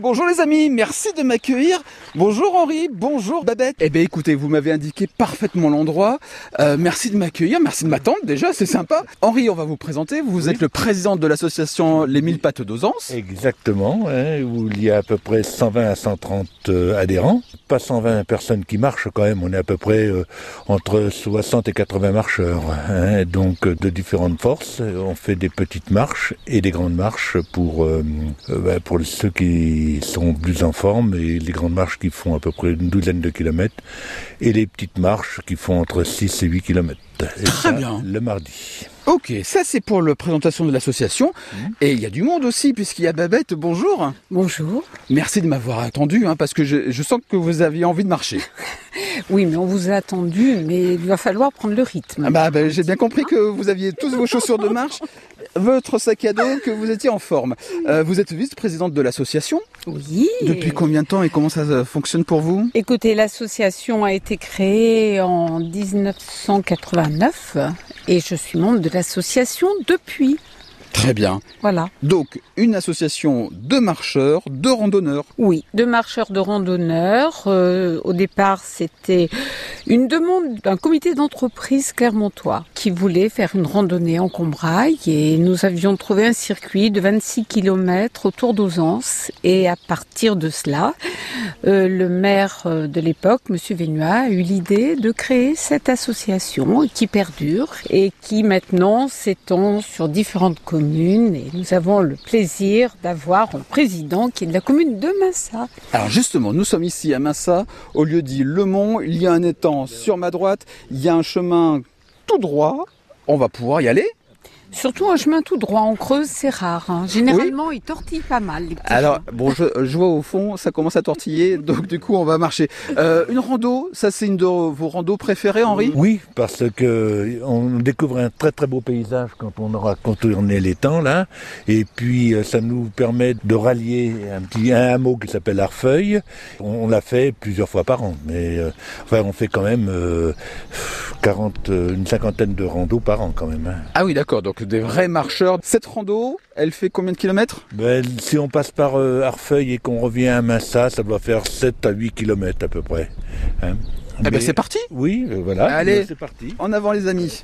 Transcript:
Bonjour les amis, merci de m'accueillir. Bonjour Henri, bonjour Babette. Eh bien écoutez, vous m'avez indiqué parfaitement l'endroit. Euh, merci de m'accueillir, merci de m'attendre déjà, c'est sympa. Henri, on va vous présenter. Vous êtes le président de l'association Les Mille Pattes d'Ozance. Exactement, hein, où il y a à peu près 120 à 130 euh, adhérents. Pas 120 personnes qui marchent quand même, on est à peu près euh, entre 60 et 80 marcheurs. hein, donc euh, de différentes forces. On fait des petites marches et des grandes marches pour, euh, euh, bah, pour ceux qui sont plus en forme et les grandes marches qui font à peu près une douzaine de kilomètres et les petites marches qui font entre 6 et 8 kilomètres. Et Très ça, bien. Le mardi. Ok, ça c'est pour la présentation de l'association. Et il y a du monde aussi, puisqu'il y a Babette, bonjour. Bonjour. Merci de m'avoir attendu, hein, parce que je, je sens que vous aviez envie de marcher. Oui, mais on vous a attendu, mais il va falloir prendre le rythme. Ah bah, bah, j'ai bien compris que vous aviez tous vos chaussures de marche, votre sac à dos, que vous étiez en forme. Euh, vous êtes vice-présidente de l'association. Oui. Depuis combien de temps et comment ça euh, fonctionne pour vous? Écoutez, l'association a été créée en 1989 et je suis membre de l'association depuis. Très bien. Voilà. Donc, une association de marcheurs, de randonneurs. Oui, de marcheurs de randonneurs. Euh, au départ, c'était une demande d'un comité d'entreprise clermontois qui voulait faire une randonnée en Combraille et nous avions trouvé un circuit de 26 km autour d'Ozance et à partir de cela, euh, le maire euh, de l'époque, Monsieur Vénua, a eu l'idée de créer cette association qui perdure et qui maintenant s'étend sur différentes communes et nous avons le plaisir d'avoir un président qui est de la commune de Massa. Alors justement, nous sommes ici à Massa, au lieu dit Le Mont. Il y a un étang sur ma droite, il y a un chemin tout droit. On va pouvoir y aller. Surtout un chemin tout droit en creuse, c'est rare. hein. Généralement, il tortille pas mal. les petits Alors, chemins. bon, je, je vois au fond, ça commence à tortiller, donc du coup, on va marcher. Euh, une rando, ça c'est une de vos randos préférées, Henri? Oui, parce que on découvre un très très beau paysage quand on aura contourné l'étang là, et puis euh, ça nous permet de rallier un petit un hameau qui s'appelle Arfeuil. On, on l'a fait plusieurs fois par an, mais euh, enfin on fait quand même euh, 40, euh, une cinquantaine de randos par an quand même. hein. Ah oui, d'accord, donc des vrais marcheurs. Cette rando, elle fait combien de kilomètres? Ben, si on passe par euh, Arfeuil et qu'on revient à Massa, ça doit faire 7 à 8 kilomètres à peu près. hein. Eh ben c'est parti Oui, euh, voilà. Allez. c'est parti. En avant les amis.